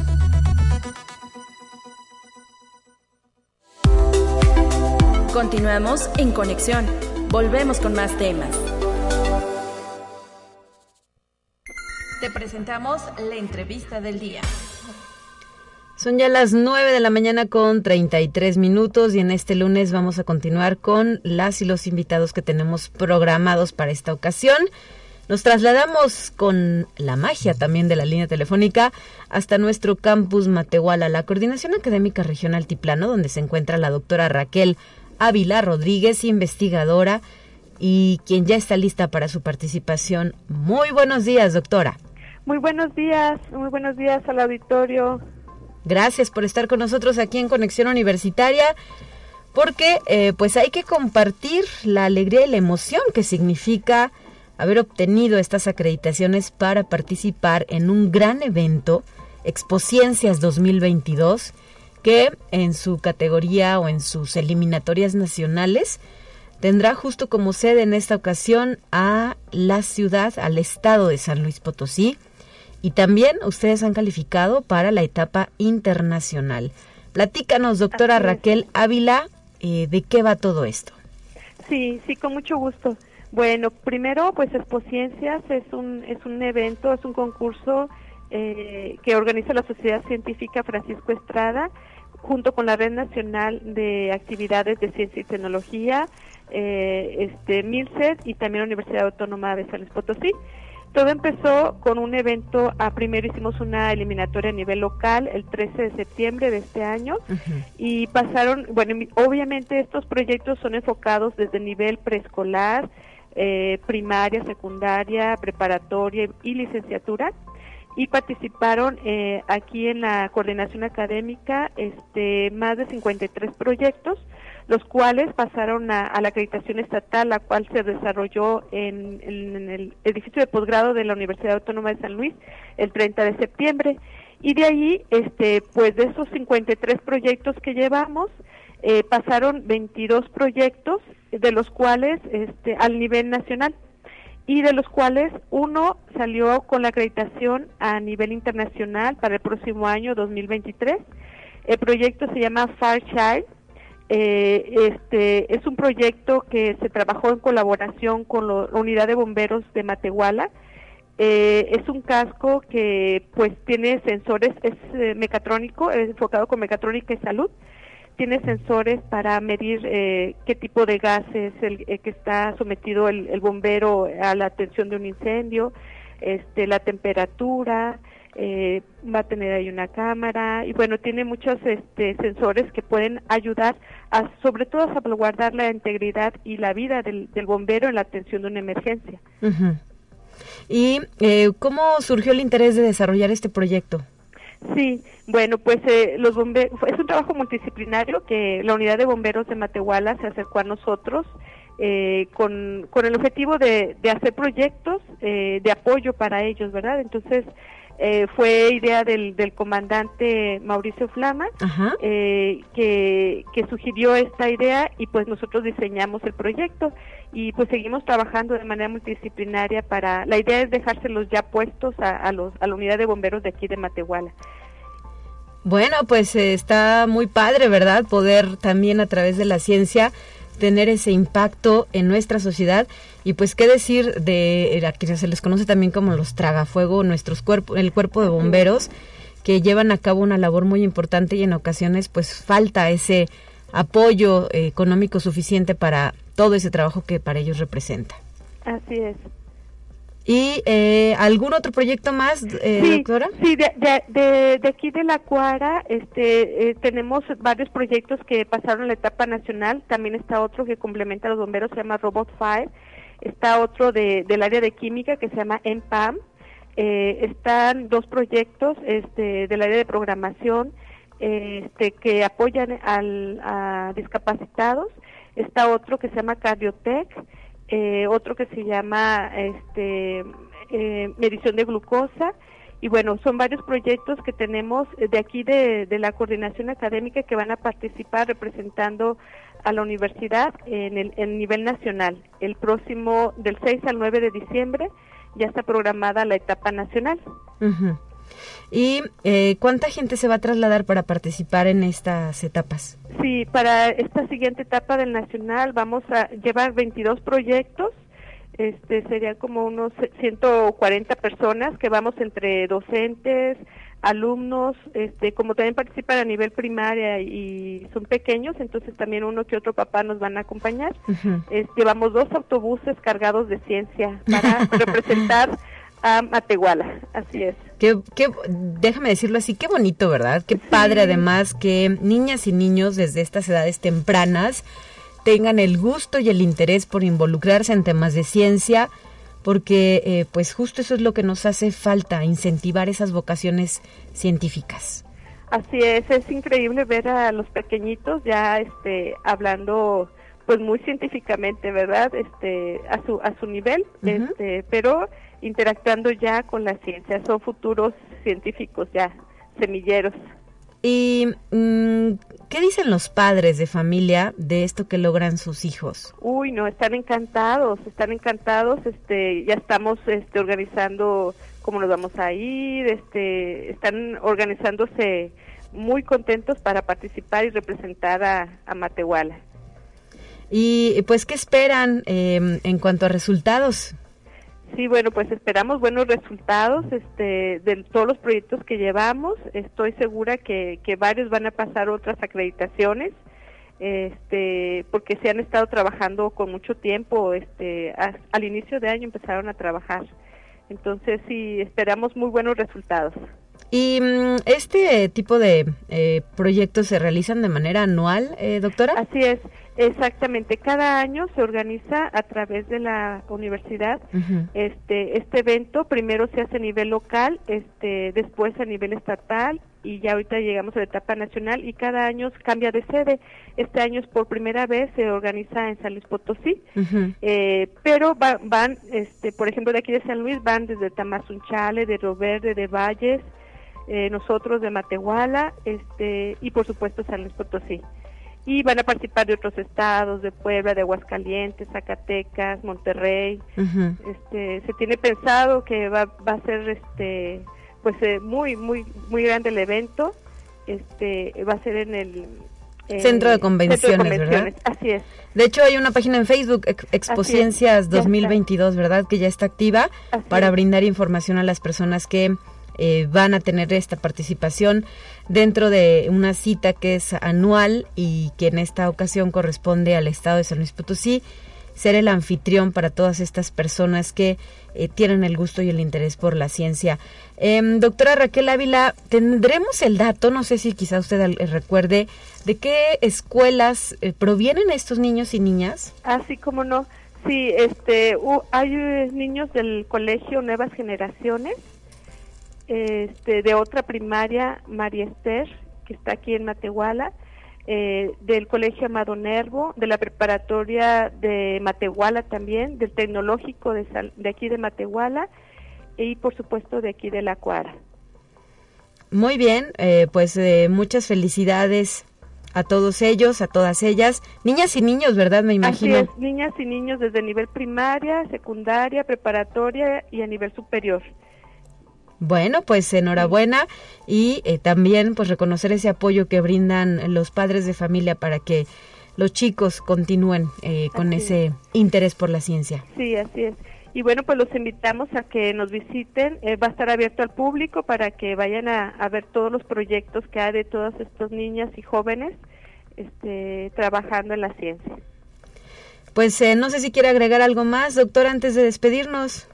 S7: Continuamos en conexión. Volvemos con más temas. Te presentamos la entrevista del día.
S2: Son ya las 9 de la mañana con 33 minutos y en este lunes vamos a continuar con las y los invitados que tenemos programados para esta ocasión. Nos trasladamos con la magia también de la línea telefónica hasta nuestro campus Matehuala, la Coordinación Académica Regional Tiplano, donde se encuentra la doctora Raquel Ávila Rodríguez, investigadora y quien ya está lista para su participación. Muy buenos días, doctora.
S8: Muy buenos días, muy buenos días al auditorio.
S2: Gracias por estar con nosotros aquí en Conexión Universitaria, porque eh, pues hay que compartir la alegría y la emoción que significa haber obtenido estas acreditaciones para participar en un gran evento, Expociencias 2022, que en su categoría o en sus eliminatorias nacionales tendrá justo como sede en esta ocasión a la ciudad, al estado de San Luis Potosí, y también ustedes han calificado para la etapa internacional. Platícanos, doctora Raquel Ávila, eh, de qué va todo esto.
S8: Sí, sí, con mucho gusto. Bueno, primero, pues Expociencias es un, es un evento, es un concurso eh, que organiza la Sociedad Científica Francisco Estrada junto con la Red Nacional de Actividades de Ciencia y Tecnología, eh, este, y también la Universidad Autónoma de San Luis Potosí. Todo empezó con un evento, a primero hicimos una eliminatoria a nivel local el 13 de septiembre de este año y pasaron, bueno, obviamente estos proyectos son enfocados desde nivel preescolar, eh, primaria, secundaria, preparatoria y licenciatura y participaron eh, aquí en la coordinación académica este, más de 53 proyectos los cuales pasaron a, la acreditación estatal, la cual se desarrolló en, el edificio de posgrado de la Universidad Autónoma de San Luis el 30 de septiembre. Y de ahí, este, pues de esos 53 proyectos que llevamos, eh, pasaron 22 proyectos, de los cuales este, al nivel nacional, y de los cuales uno salió con la acreditación a nivel internacional para el próximo año 2023. El proyecto se llama Fairchild eh, este es un proyecto que se trabajó en colaboración con la unidad de bomberos de Matehuala. Eh, es un casco que pues tiene sensores, es eh, mecatrónico, es enfocado con mecatrónica y salud. Tiene sensores para medir eh, qué tipo de gas es el que está sometido el, bombero a la atención de un incendio, este, la temperatura, eh, va a tener ahí una cámara y bueno, tiene muchos este, sensores que pueden ayudar a, sobre todo a salvaguardar la integridad y la vida del, bombero en la atención de una emergencia.
S2: ¿Y eh, cómo surgió el interés de desarrollar este proyecto?
S8: Sí, bueno, pues eh, los bomberos, es un trabajo multidisciplinario que la unidad de bomberos de Matehuala se acercó a nosotros eh, con, con el objetivo de, de hacer proyectos eh, de apoyo para ellos, ¿verdad? Entonces, eh, fue idea del, del, comandante Mauricio Flama, eh, que, que, sugirió esta idea y pues nosotros diseñamos el proyecto y pues seguimos trabajando de manera multidisciplinaria para, la idea es dejárselos ya puestos a, los, a la unidad de bomberos de aquí de Matehuala.
S2: Bueno, pues eh, está muy padre, ¿verdad? Poder también a través de la ciencia tener ese impacto en nuestra sociedad y pues qué decir de a quienes se les conoce también como los tragafuego, nuestros cuerpos, el cuerpo de bomberos que llevan a cabo una labor muy importante y en ocasiones pues falta ese apoyo económico suficiente para todo ese trabajo que para ellos representa.
S8: Así es.
S2: ¿Y eh, algún otro proyecto más, eh,
S8: sí,
S2: doctora?
S8: Sí, de, de, de, aquí de la Cuara este, eh, tenemos varios proyectos que pasaron la etapa nacional. También está otro que complementa a los bomberos, se llama Robot Fire. Está otro de, del área de química que se llama EMPAM. Eh, están dos proyectos este, del área de programación este, que apoyan al, a discapacitados. Está otro que se llama Cardiotech, eh, otro que se llama este, eh, medición de glucosa. Y bueno, son varios proyectos que tenemos de aquí de, de la coordinación académica que van a participar representando a la universidad en el nivel nacional. El próximo, del 6 al 9 de diciembre, ya está programada la etapa nacional.
S2: ¿Y eh, cuánta gente se va a trasladar para participar en estas etapas?
S8: Sí, para esta siguiente etapa del nacional vamos a llevar 22 proyectos. Este serían como unos 140 personas que vamos entre docentes, alumnos, este, como también participan a nivel primaria y son pequeños, entonces también uno que otro papá nos van a acompañar. llevamos dos autobuses cargados de ciencia para representar a Matehuala, así es.
S2: Qué, qué, déjame decirlo así, qué bonito, ¿verdad? Qué padre además que niñas y niños desde estas edades tempranas tengan el gusto y el interés por involucrarse en temas de ciencia, porque eh, pues justo eso es lo que nos hace falta, incentivar esas vocaciones científicas.
S8: Así es, es increíble ver a los pequeñitos ya este hablando pues muy científicamente, ¿verdad? Este a su a su nivel, este, pero interactuando ya con la ciencia, son futuros científicos ya, semilleros.
S2: ¿Y mm, qué dicen los padres de familia de esto que logran sus hijos?
S8: Uy, no, están encantados, están encantados, este, ya estamos este, organizando cómo nos vamos a ir, este, están organizándose muy contentos para participar y representar a, a Matehuala.
S2: Y pues, ¿qué esperan eh, en cuanto a resultados?
S8: Sí, bueno, pues esperamos buenos resultados este, de todos los proyectos que llevamos. Estoy segura que, que varios van a pasar otras acreditaciones, este, porque se han estado trabajando con mucho tiempo. Este, al inicio de año empezaron a trabajar. Entonces, sí, esperamos muy buenos resultados.
S2: ¿Y mm, este tipo de eh, proyectos se realizan de manera anual, eh, doctora?
S8: Así es. Exactamente, cada año se organiza a través de la universidad este este evento, primero se hace a nivel local, este después a nivel estatal y ya ahorita llegamos a la etapa nacional y cada año cambia de sede. Este año es por primera vez se organiza en San Luis Potosí, eh, pero van, este, por ejemplo, de aquí de San Luis van desde Tamazunchale, de Roverde, de Valles, eh, nosotros de Matehuala, este y por supuesto San Luis Potosí y van a participar de otros estados, de Puebla, de Aguascalientes, Zacatecas, Monterrey. Este, se tiene pensado que va, va a ser este pues eh, muy muy muy grande el evento. Este va a ser en el
S2: Centro, de convenciones, ¿verdad?
S8: Así es.
S2: De hecho, hay una página en Facebook, Expociencias 2022, ¿verdad? Que ya está activa para brindar información a las personas que eh, van a tener esta participación dentro de una cita que es anual y que en esta ocasión corresponde al estado de San Luis Potosí ser el anfitrión para todas estas personas que eh, tienen el gusto y el interés por la ciencia. Em, doctora Raquel Ávila, tendremos el dato, no sé si quizá usted recuerde, de qué escuelas eh, provienen estos niños y niñas.
S8: Así como no. Sí, este, hay niños del colegio Nuevas Generaciones, este, de otra primaria, María Esther, que está aquí en Matehuala, eh, del Colegio Amado Nervo, de la preparatoria de Matehuala también, del Tecnológico de, de aquí de Matehuala y por supuesto de aquí de La Cuara.
S2: Muy bien, eh, pues eh, muchas felicidades a todos ellos, a todas ellas, niñas y niños, ¿verdad? Me imagino.
S8: Así es, niñas y niños desde nivel primaria, secundaria, preparatoria y a nivel superior.
S2: Bueno, pues enhorabuena y eh, también pues reconocer ese apoyo que brindan los padres de familia para que los chicos continúen eh, con ese interés por la ciencia.
S8: Sí, así es. Y bueno, pues los invitamos a que nos visiten. Eh, va a estar abierto al público para que vayan a, ver todos los proyectos que hay de todas estas niñas y jóvenes este, trabajando en la ciencia.
S2: Pues no sé si quiere agregar algo más, doctor, antes de despedirnos.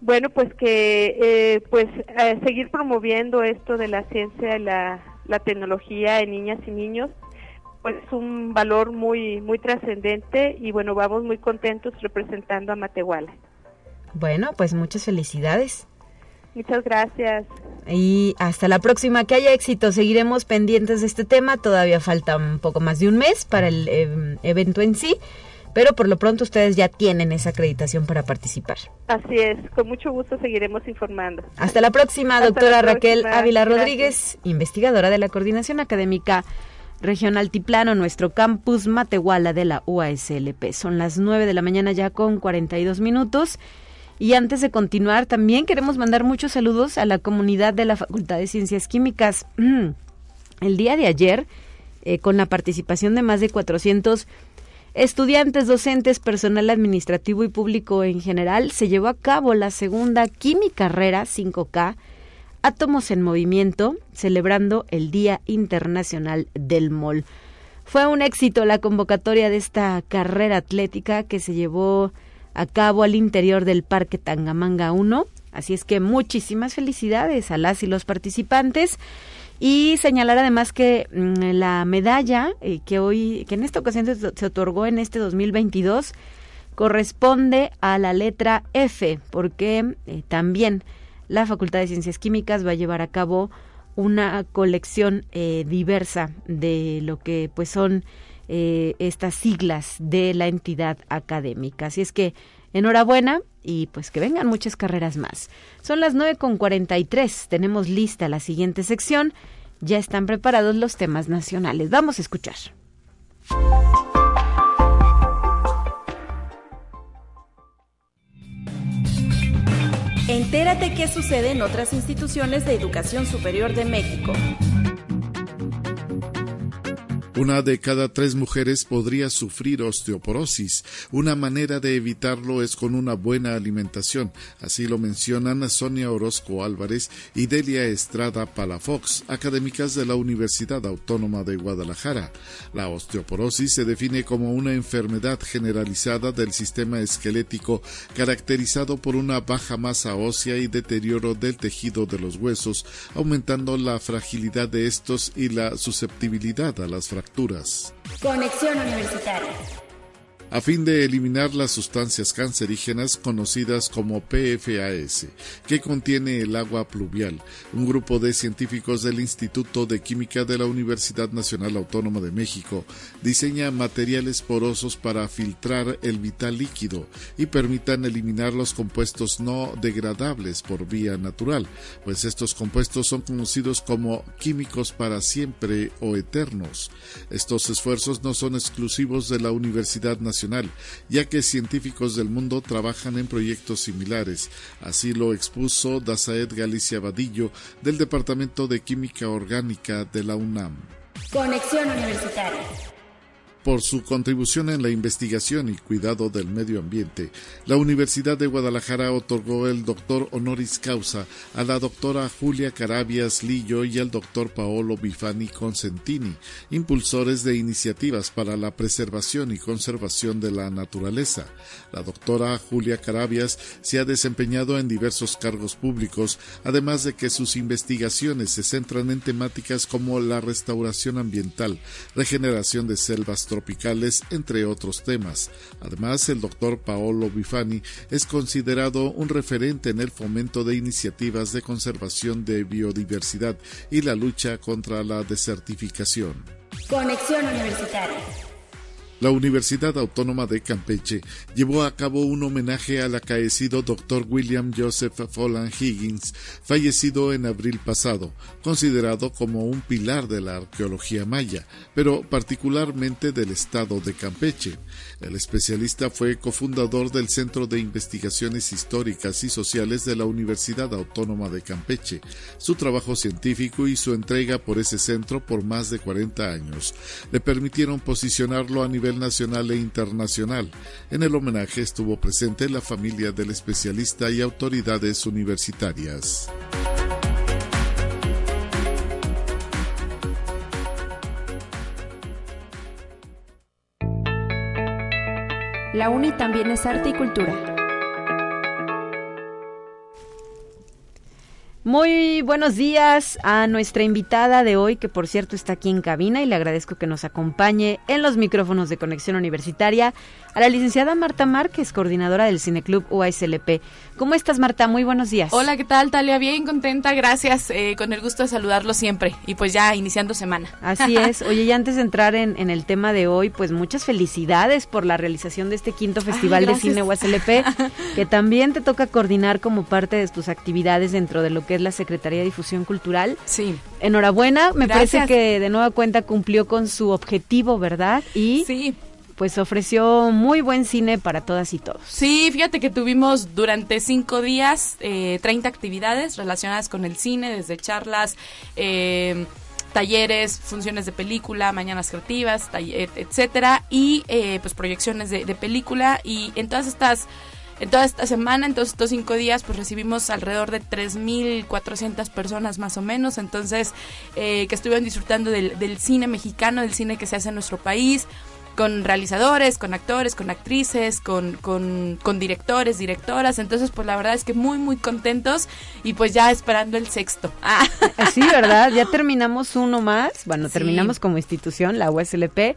S8: Bueno, pues que eh, pues eh, seguir promoviendo esto de la ciencia y la, tecnología en niñas y niños, pues es un valor muy muy trascendente y bueno, vamos muy contentos representando a Matehuala.
S2: Bueno, pues muchas felicidades.
S8: Muchas gracias.
S2: Y hasta la próxima, que haya éxito. Seguiremos pendientes de este tema. Todavía falta un poco más de un mes para el eh, evento en sí. Pero por lo pronto ustedes ya tienen esa acreditación para participar.
S8: Así es, con mucho gusto seguiremos informando.
S2: Hasta la próxima, doctora Raquel Ávila Rodríguez, investigadora de la Coordinación Académica Regional Altiplano, nuestro campus Matehuala de la UASLP. Son las 9 de la mañana ya con 42 minutos. Y antes de continuar, también queremos mandar muchos saludos a la comunidad de la Facultad de Ciencias Químicas. El día de ayer, eh, con la participación de más de 400 estudiantes, docentes, personal administrativo y público en general, se llevó a cabo la segunda Química Carrera 5K Átomos en Movimiento, celebrando el Día Internacional del MOL. Fue un éxito la convocatoria de esta carrera atlética que se llevó a cabo al interior del Parque Tangamanga 1. Así es que muchísimas felicidades a las y los participantes. Y señalar además que mm, la medalla eh, que hoy, que en esta ocasión se, otorgó en este 2022, corresponde a la letra F, porque eh, también la Facultad de Ciencias Químicas va a llevar a cabo una colección eh, diversa de lo que pues son eh, estas siglas de la entidad académica. Así es que enhorabuena y pues que vengan muchas carreras más. Son las 9.43, tenemos lista la siguiente sección, ya están preparados los temas nacionales. Vamos a escuchar.
S7: Entérate qué sucede en otras instituciones de educación superior de México.
S9: Una de cada tres mujeres podría sufrir osteoporosis. Una manera de evitarlo es con una buena alimentación. Así lo mencionan Sonia Orozco Álvarez y Delia Estrada Palafox, académicas de la Universidad Autónoma de Guadalajara. La osteoporosis se define como una enfermedad generalizada del sistema esquelético caracterizado por una baja masa ósea y deterioro del tejido de los huesos, aumentando la fragilidad de estos y la susceptibilidad a las fracturas
S7: Conexión Universitaria
S9: a fin de eliminar las sustancias cancerígenas conocidas como PFAS, que contiene el agua pluvial. Un grupo de científicos del Instituto de Química de la Universidad Nacional Autónoma de México diseña materiales porosos para filtrar el vital líquido y permitan eliminar los compuestos no degradables por vía natural, pues estos compuestos son conocidos como químicos para siempre o eternos. Estos esfuerzos no son exclusivos de la Universidad Nacional ya que científicos del mundo trabajan en proyectos similares. Así lo expuso Dazaed Galicia Vadillo del Departamento de Química Orgánica de la UNAM.
S7: Conexión Universitaria.
S9: Por su contribución en la investigación y cuidado del medio ambiente, la Universidad de Guadalajara otorgó el doctor honoris causa a la doctora Julia Carabias Lillo y al doctor Paolo Bifani Consentini, impulsores de iniciativas para la preservación y conservación de la naturaleza. La doctora Julia Carabias se ha desempeñado en diversos cargos públicos, además de que sus investigaciones se centran en temáticas como la restauración ambiental, regeneración de selvas tropicales, entre otros temas. Además, el doctor Paolo Bifani es considerado un referente en el fomento de iniciativas de conservación de biodiversidad y la lucha contra la desertificación.
S7: Conexión Universitaria.
S9: La Universidad Autónoma de Campeche llevó a cabo un homenaje al acaecido Dr. William Joseph Folland Higgins, fallecido en abril pasado, considerado como un pilar de la arqueología maya, pero particularmente del estado de Campeche. El especialista fue cofundador del Centro de Investigaciones Históricas y Sociales de la Universidad Autónoma de Campeche. Su trabajo científico y su entrega por ese centro por más de 40 años le permitieron posicionarlo a nivel nacional e internacional. En el homenaje estuvo presente la familia del especialista y autoridades universitarias.
S3: La UNI también es arte y cultura.
S2: Muy buenos días a nuestra invitada de hoy, que por cierto está aquí en cabina y le agradezco que nos acompañe en los micrófonos de Conexión Universitaria, a la licenciada Marta Márquez, coordinadora del Cineclub UASLP. ¿Cómo estás, Marta? Muy buenos días.
S10: Hola, ¿qué tal, Talia? Bien, contenta, gracias. Eh, con el gusto de saludarlo siempre. Y pues ya iniciando semana.
S2: Así es. Oye, y antes de entrar en, en el tema de hoy, pues muchas felicidades por la realización de este quinto Festival de Cine UASLP, que también te toca coordinar como parte de tus actividades dentro de lo que es la Secretaría de Difusión Cultural.
S10: Sí.
S2: Enhorabuena, me parece que de nueva cuenta cumplió con su objetivo, ¿verdad?
S10: Y sí
S2: pues ofreció muy buen cine para todas y todos.
S10: Sí, fíjate que tuvimos durante cinco días eh, 30 actividades relacionadas con el cine, desde charlas, eh, talleres, funciones de película, mañanas creativas, etcétera, y eh, pues proyecciones de, de película. Y en todas estas en toda esta semana, en todos estos cinco días, pues recibimos alrededor de 3.400 personas más o menos, entonces, eh, que estuvieron disfrutando del, del, cine mexicano, del cine que se hace en nuestro país, con realizadores, con actores, con actrices, con, con, con, directores, directoras. Entonces, pues la verdad es que muy, muy contentos y pues ya esperando el sexto.
S2: Ah. Sí, ¿verdad? Ya terminamos uno más. Bueno, terminamos como institución, la USLP.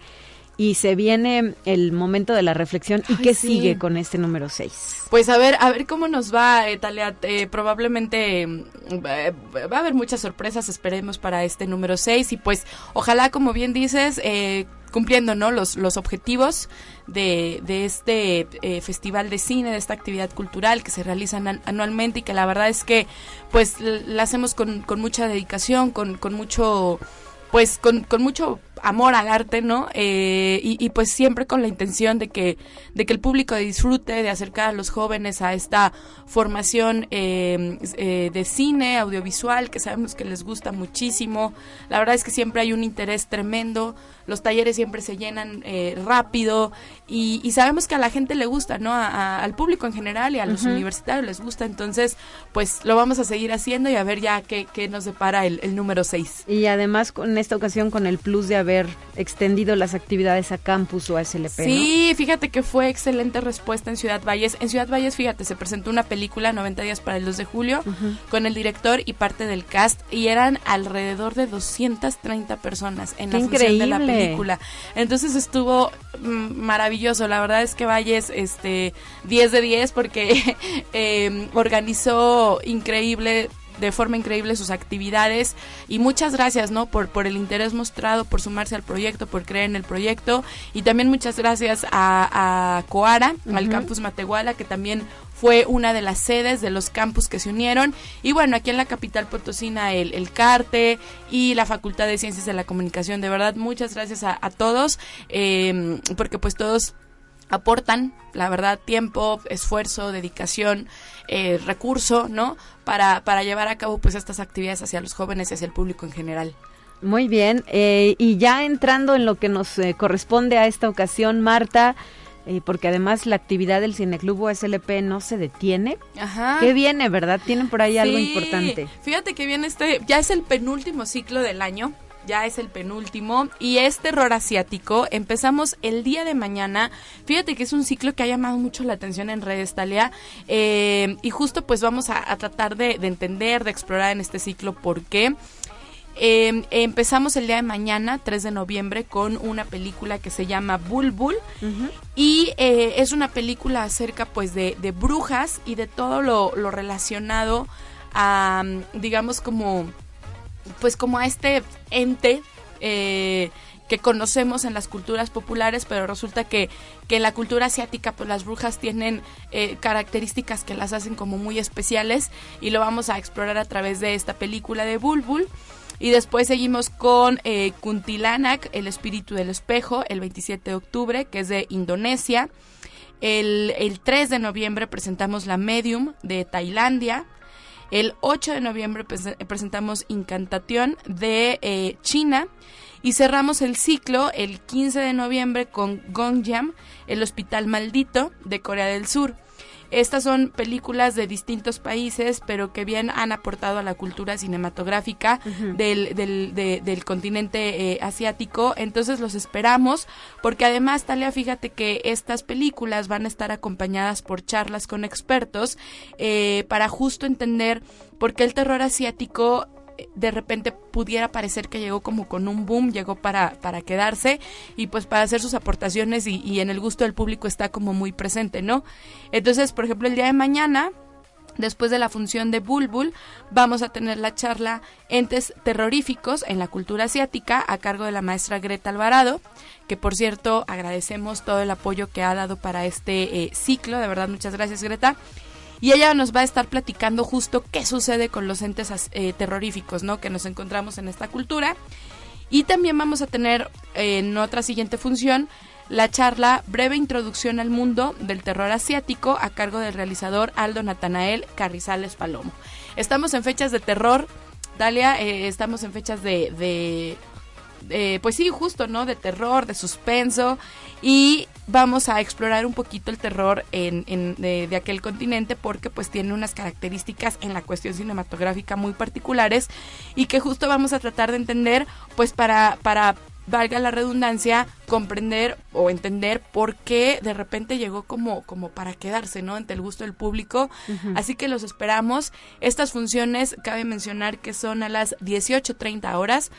S2: Y se viene el momento de la reflexión. ¿Y qué sigue con este número 6?
S10: Pues a ver, a ver cómo nos va, eh, Talia. Eh, probablemente eh, va a haber muchas sorpresas, esperemos, para este número 6. Y pues, ojalá, como bien dices, eh, cumpliendo ¿no? los, los objetivos de, de este eh, festival de cine, de esta actividad cultural que se realiza anualmente y que la verdad es que pues la hacemos con, con mucha dedicación, con, con mucho pues con, con mucho amor al arte, ¿no? Eh, y, y, pues siempre con la intención de que, de que el público disfrute, de acercar a los jóvenes a esta formación eh, eh, de cine, audiovisual, que sabemos que les gusta muchísimo. La verdad es que siempre hay un interés tremendo, los talleres siempre se llenan eh, rápido y, y, sabemos que a la gente le gusta, ¿no? A, a, al público en general y a los uh -huh. universitarios les gusta, entonces pues lo vamos a seguir haciendo y a ver ya qué, qué nos depara el, el número 6.
S2: Y además con esta ocasión con el plus de haber extendido las actividades a campus o a SLP.
S10: Sí,
S2: ¿no?
S10: fíjate que fue excelente respuesta en Ciudad Valles. En Ciudad Valles, fíjate, se presentó una película 90 días para el 2 de julio uh -huh. con el director y parte del cast y eran alrededor de 230 personas en
S2: Qué
S10: la
S2: increíble.
S10: función de la película. Entonces estuvo mm, maravilloso. La verdad es que Valles este 10 de 10 porque eh, organizó increíble de forma increíble sus actividades y muchas gracias no por por el interés mostrado por sumarse al proyecto por creer en el proyecto. Y también muchas gracias a, a Coara uh -huh. al campus Matehuala que también fue una de las sedes de los campus que se unieron. Y bueno aquí en la capital potosina el, el CARTE y la Facultad de Ciencias de la Comunicación. De verdad muchas gracias a, a todos eh, porque pues todos aportan, la verdad, tiempo, esfuerzo, dedicación, eh, recurso, ¿no? Para, para llevar a cabo pues estas actividades hacia los jóvenes y hacia el público en general.
S2: Muy bien, eh, y ya entrando en lo que nos eh, corresponde a esta ocasión, Marta, eh, porque además la actividad del Cineclub USLP no se detiene.
S10: Ajá.
S2: ¿Qué viene, verdad? Tienen por ahí
S10: sí,
S2: algo importante.
S10: Fíjate que viene este, ya es el penúltimo ciclo del año, ya es el penúltimo y es terror asiático. Empezamos el día de mañana. Fíjate que es un ciclo que ha llamado mucho la atención en redes, Talia. Eh, y justo pues vamos a, a tratar de, de, entender, de explorar en este ciclo por qué. Eh, empezamos el día de mañana, 3 de noviembre, con una película que se llama Bulbul. Uh -huh. Y eh, es una película acerca pues de, de brujas y de todo lo, lo relacionado a, digamos, como pues como a este ente eh, que conocemos en las culturas populares, pero resulta que, que en la cultura asiática pues las brujas tienen eh, características que las hacen como muy especiales y lo vamos a explorar a través de esta película de Bulbul. Y después seguimos con eh, Kuntilanak, El espíritu del espejo, el 27 de octubre, que es de Indonesia. El, el 3 de noviembre presentamos La Medium de Tailandia. El 8 de noviembre presentamos Incantación de eh, China y cerramos el ciclo el 15 de noviembre con Gongjam, el Hospital Maldito de Corea del Sur. Estas son películas de distintos países, pero que bien han aportado a la cultura cinematográfica del, del, continente eh, asiático. Entonces los esperamos, porque además, Talia, fíjate que estas películas van a estar acompañadas por charlas con expertos eh, para justo entender por qué el terror asiático de repente pudiera parecer que llegó como con un boom, llegó para, para quedarse y pues para hacer sus aportaciones y, en el gusto del público está como muy presente, ¿no? Entonces, por ejemplo, el día de mañana Después de la función de Bulbul, vamos a tener la charla Entes terroríficos en la cultura asiática a cargo de la maestra Greta Alvarado, que por cierto agradecemos todo el apoyo que ha dado para este eh, ciclo. De verdad, muchas gracias Greta y ella nos va a estar platicando justo qué sucede con los entes eh, terroríficos, ¿no? Que nos encontramos en esta cultura. Y también vamos a tener eh, en otra siguiente función la charla Breve Introducción al Mundo del Terror Asiático a cargo del realizador Aldo Natanael Carrizales Palomo. Estamos en fechas de terror, Dalia, eh, estamos en fechas de, de pues sí, justo, ¿no? De terror, de suspenso y vamos a explorar un poquito el terror en, de, aquel continente porque pues tiene unas características en la cuestión cinematográfica muy particulares y que justo vamos a tratar de entender pues para, para valga la redundancia, comprender o entender por qué de repente llegó como, como para quedarse, ¿no? Ante el gusto del público. Así que los esperamos. Estas funciones, cabe mencionar que son a las 18.30 horas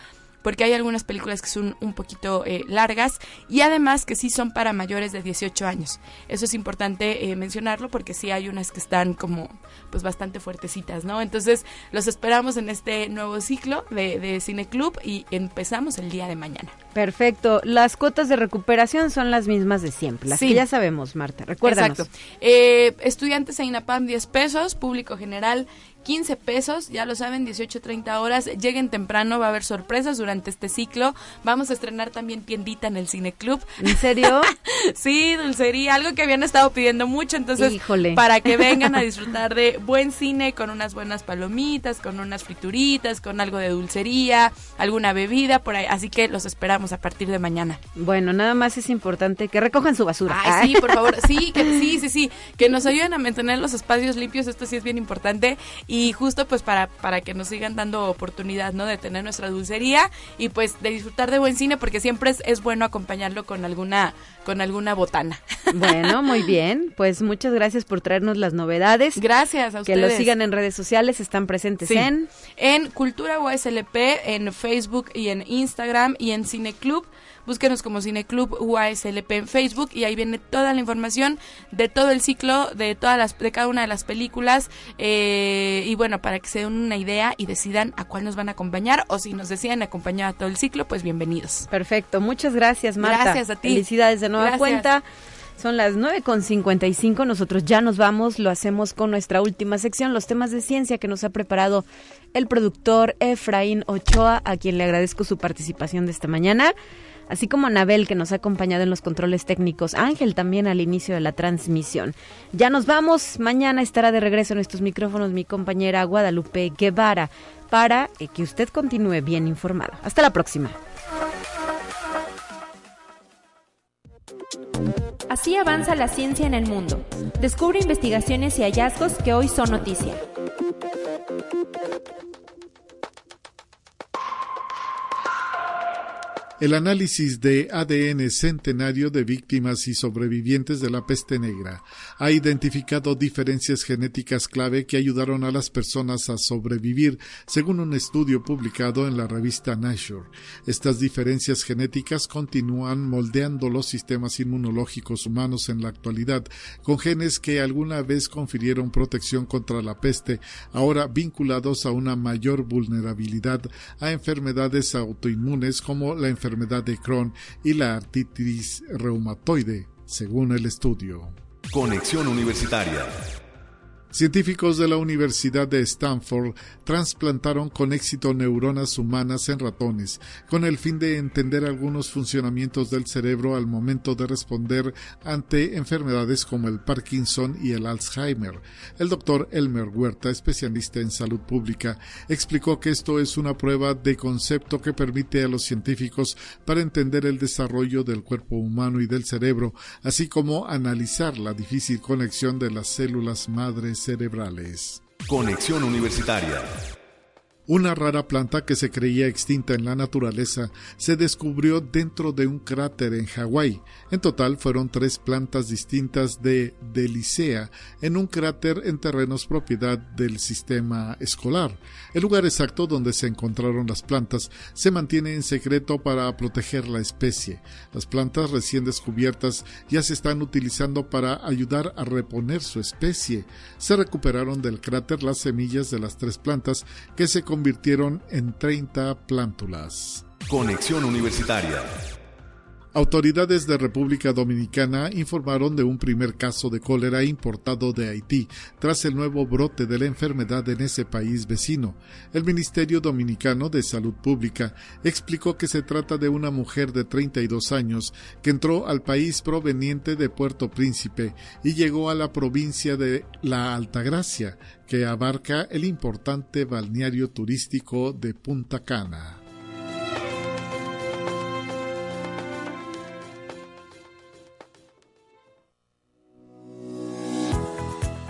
S10: porque hay algunas películas que son un poquito eh, largas y además que sí son para mayores de 18 años. Eso es importante eh, mencionarlo porque sí hay unas que están como pues bastante fuertecitas, ¿no? Entonces los esperamos en este nuevo ciclo de, de Cine Club y empezamos el día de mañana.
S2: Perfecto. Las cuotas de recuperación son las mismas de siempre, las que ya sabemos, Marta. Recuérdanos.
S10: Exacto. Eh, estudiantes en INAPAM 10 pesos, público general 15 pesos, ya lo saben, 18, 30 horas. Lleguen temprano, va a haber sorpresas durante este ciclo. Vamos a estrenar también tiendita en el Cine Club.
S2: ¿En serio?
S10: sí, dulcería, algo que habían estado pidiendo mucho. Entonces, para que vengan a disfrutar de buen cine con unas buenas palomitas, con unas frituritas, con algo de dulcería, alguna bebida por ahí. Así que los esperamos a partir de mañana.
S2: Bueno, nada más es importante que recojan su basura.
S10: Ay, sí, por favor. Sí, que, sí, sí, sí. Que nos ayuden a mantener los espacios limpios. Esto sí es bien importante y justo pues para, para que nos sigan dando oportunidad, ¿no? De tener nuestra dulcería y pues de disfrutar de buen cine porque siempre es, es bueno acompañarlo con alguna, con alguna botana.
S2: Bueno, muy bien, pues muchas gracias por traernos las novedades.
S10: Gracias a ustedes.
S2: Que lo sigan en redes sociales, están presentes en...
S10: En Cultura USLP, en Facebook y en Instagram y en Cine Club. Búsquenos como Cineclub UASLP en Facebook y ahí viene toda la información de todo el ciclo, de todas las, de cada una de las películas. Eh, y bueno, para que se den una idea y decidan a cuál nos van a acompañar o si nos deciden acompañar a todo el ciclo, pues bienvenidos.
S2: Perfecto, muchas gracias Marta.
S10: Gracias a ti.
S2: Felicidades de nueva cuenta. Son las 9.55, nosotros ya nos vamos, lo hacemos con nuestra última sección, los temas de ciencia que nos ha preparado el productor Efraín Ochoa, a quien le agradezco su participación de esta mañana así como Anabel que nos ha acompañado en los controles técnicos, Ángel también al inicio de la transmisión. Ya nos vamos, mañana estará de regreso en estos micrófonos mi compañera Guadalupe Guevara para que usted continúe bien informado. Hasta la próxima.
S3: Así avanza la ciencia en el mundo. Descubre investigaciones y hallazgos que hoy son noticia.
S9: El análisis de ADN centenario de víctimas y sobrevivientes de la peste negra ha identificado diferencias genéticas clave que ayudaron a las personas a sobrevivir, según un estudio publicado en la revista Nature. Estas diferencias genéticas continúan moldeando los sistemas inmunológicos humanos en la actualidad, con genes que alguna vez confirieron protección contra la peste, ahora vinculados a una mayor vulnerabilidad a enfermedades autoinmunes como la enfermedad enfermedad de Crohn y la artritis reumatoide, según el estudio.
S1: Conexión Universitaria.
S9: Científicos de la Universidad de Stanford trasplantaron con éxito neuronas humanas en ratones, con el fin de entender algunos funcionamientos del cerebro al momento de responder ante enfermedades como el Parkinson y el Alzheimer. El doctor Elmer Huerta, especialista en salud pública, explicó que esto es una prueba de concepto que permite a los científicos para entender el desarrollo del cuerpo humano y del cerebro, así como analizar la difícil conexión de las células madres cerebrales.
S1: Conexión Universitaria.
S9: Una rara planta que se creía extinta en la naturaleza se descubrió dentro de un cráter en Hawái. En total fueron tres plantas distintas de Delicea en un cráter en terrenos propiedad del sistema escolar. El lugar exacto donde se encontraron las plantas se mantiene en secreto para proteger la especie. Las plantas recién descubiertas ya se están utilizando para ayudar a reponer su especie. Se recuperaron del cráter las semillas de las tres plantas que se convirtieron en 30 plántulas.
S1: Conexión Universitaria.
S9: Autoridades de República Dominicana informaron de un primer caso de cólera importado de Haití tras el nuevo brote de la enfermedad en ese país vecino. El Ministerio Dominicano de Salud Pública explicó que se trata de una mujer de 32 años que entró al país proveniente de Puerto Príncipe y llegó a la provincia de La Altagracia, que abarca el importante balneario turístico de Punta Cana.